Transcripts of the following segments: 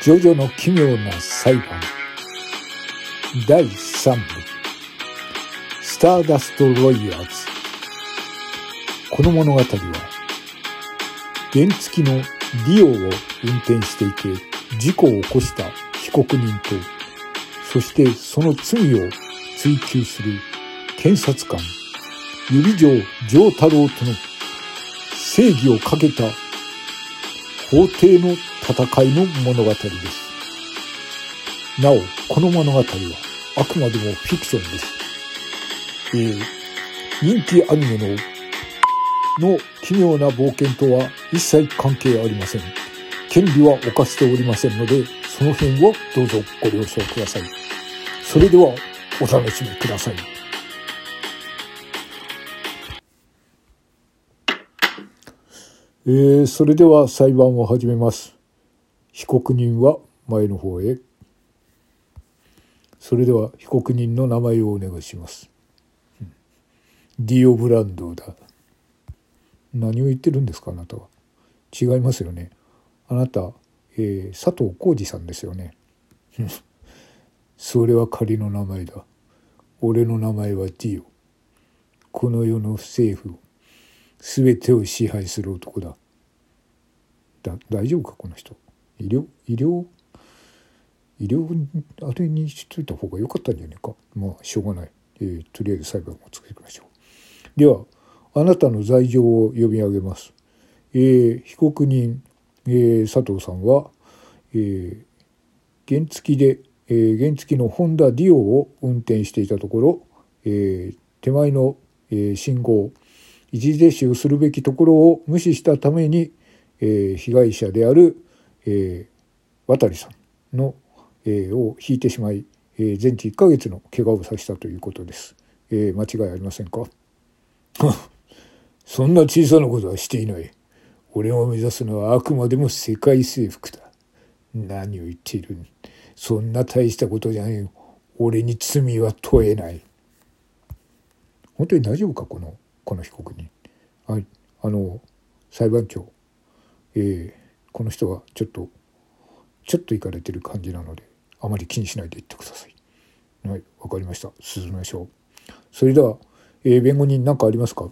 ジョジョの奇妙な裁判。第3部。スターダストロイヤーズ。この物語は原付きのディオを運転していて事故を起こした被告人とそしてその罪を追及する検察官指城城太郎との正義をかけた法廷の戦いの物語です。なお、この物語はあくまでもフィクションです。えー、人気アニメのの奇妙な冒険とは一切関係ありません。権利は犯しておりませんので、その辺をどうぞご了承ください。それでは、お楽しみください。えー、それでは裁判を始めます。被告人は前の方へ。それでは被告人の名前をお願いします。ディオブランドだ。何を言ってるんですかあなたは。違いますよね。あなた、えー、佐藤浩二さんですよね。それは仮の名前だ。俺の名前はディオ。この世の政府全てを支配する男だ。だ大丈夫かこの人。医療医療医療あれにしといた方が良かったんじゃないか。まあしょうがない。えー、とりあえず裁判を作りましょう。ではあなたの罪状を読み上げます。えー、被告人、えー、佐藤さんは、えー、原付で、えー、原付のホンダディオを運転していたところ、えー、手前の、えー、信号一時停止をするべきところを無視したために、えー、被害者である、え、渡さんの、え、を引いてしまい、え、全治1ヶ月の怪我をさせたということです。え、間違いありませんか？そんな小さなことはしていない。俺を目指すのはあくまでも世界征服だ。何を言っている？そんな大したことじゃないよ。俺に罪は問えない。本当に大丈夫か？このこの被告人。はい、あの裁判長、えー、この人はちょっとちょっといかれてる感じなのであまり気にしないで言ってください。はい、わかりました。進めましょう。それでは、えー、弁護人何かありますか？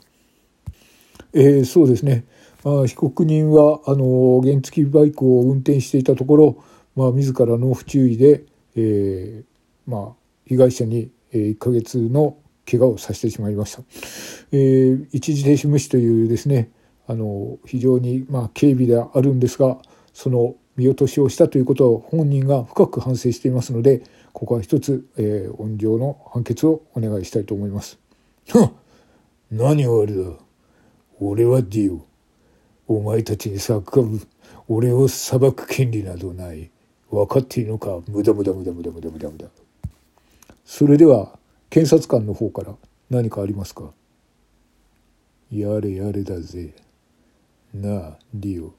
えー、そうですね。まあ、被告人はあの原付バイクを運転していたところ、まあ、自らの不注意で、えー、まあ、被害者に1ヶ月の怪我をさせてしまいました。えー、一時停止無視というですねあの非常にまあ軽微であるんですがその見落としをしたということを本人が深く反省していますのでここは一つ、えー、温情の判決をお願いしたいと思います。何をあれだ？俺はディオ。お前たちに叫ぶ俺を裁く権利などない。分かっていいのか？無駄無駄無駄無駄無駄無駄無駄。それでは検察官の方から何かありますか？やれやれだぜ。なあ、リオ。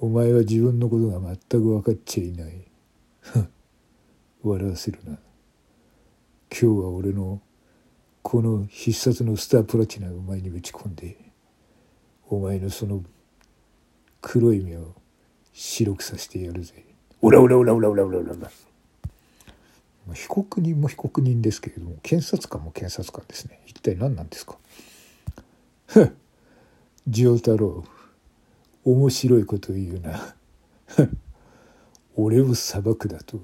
お前は自分のことが全く分かっちゃいない。笑わせるな。今日は俺のこの必殺のスタープラチナをお前にぶち込んで、お前のその黒い目を白くさせてやるぜ。オラオラオラオラオラオラオラ。被告人も被告人ですけれども検察官も検察官ですね一体何なんですか？丈太郎面白いこと言うな 俺を裁くだと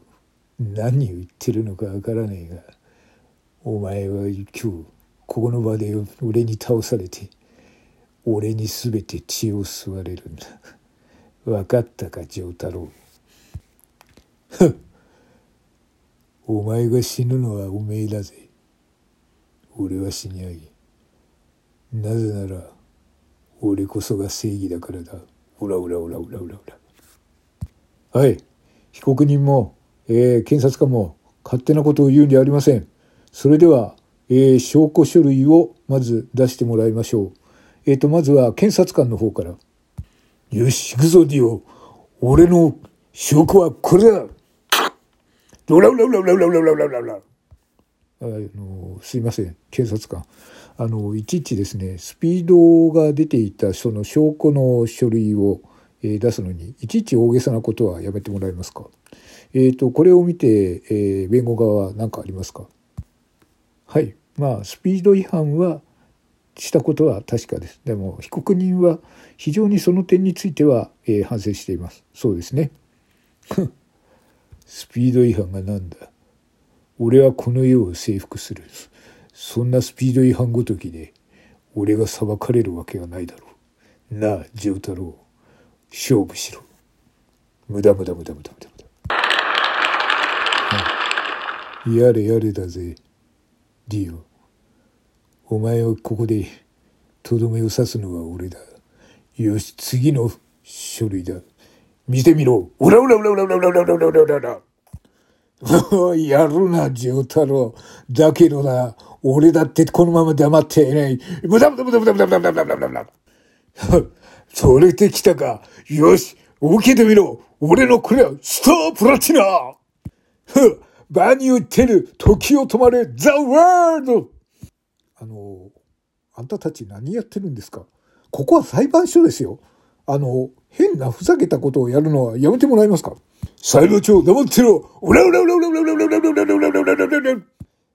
何を言ってるのかわからねえがお前は今日ここの場で俺に倒されて俺に全て血を吸われるんだ分かったか丈太郎お前が死ぬのはおめえだぜ。俺は死にゃい。なぜなら、俺こそが正義だからだ。オラオラオラオラオラオラ。はい。被告人も、えー、検察官も勝手なことを言うんじゃありません。それでは、えー、証拠書類をまず出してもらいましょう。えっ、ー、と、まずは検察官の方から。よし、行くぞ、ディオ。俺の証拠はこれだロラウラウラウラウラウラウラウラウラウラあのすいません警察官あのいちいちですねスピードが出ていたその証拠の書類を出すのにいちいち大げさなことはやめてもらえますか、えーと、とこれを見て、えー、弁護側は何かありますか？はい。まあスピード違反はしたことは確かです。でも被告人は非常にその点については、えー、反省しています。そうですね。スピード違反がなんだ？俺はこの世を征服する。そんなスピード違反ごときで俺が裁かれるわけがないだろう。なあ、ジョー太郎、勝負しろ。無駄無駄無駄無駄無駄無駄。やれやれだぜ、ディオ。お前をここでとどめを刺すのは俺だ。よし、次の書類だ。見てみろおらおらおらおらおらおらおらおらおらやるな、ジョー太郎。だけどな、俺だってこのまま黙っていない。無駄無駄無駄無駄無駄無駄無駄無駄無駄。それで来たか。よし、受けてみろ。俺のこれはスタープラティナー場に言ってる時を止まれ、ザ・ワールドあの、あんたたち何やってるんですかここは裁判所ですよ。あの、変なふざけたことをやるのはやめてもらえますか裁判長黙ってろオラオラオラオラオラオラオラオラオラオラオラオラ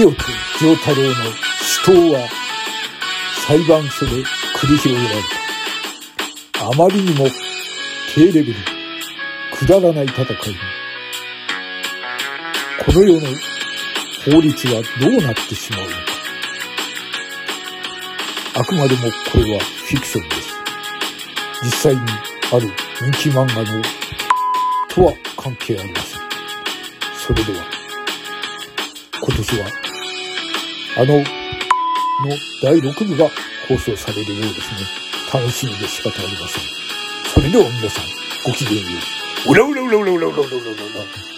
オと丈太郎の死闘は裁判所で繰り広げられた。あまりにも低レベル、くだらない戦いに、この世の法律はどうなってしまうのか。あくまでもこれはフィクションです。実際にある人気漫画のとは関係ありません。それでは、今年は、あの、の第6部が放送されるようですね。楽しみで仕方ありません。それでは皆さん、ごきげんよう。うらうらうらうらうらうらうらうらうら。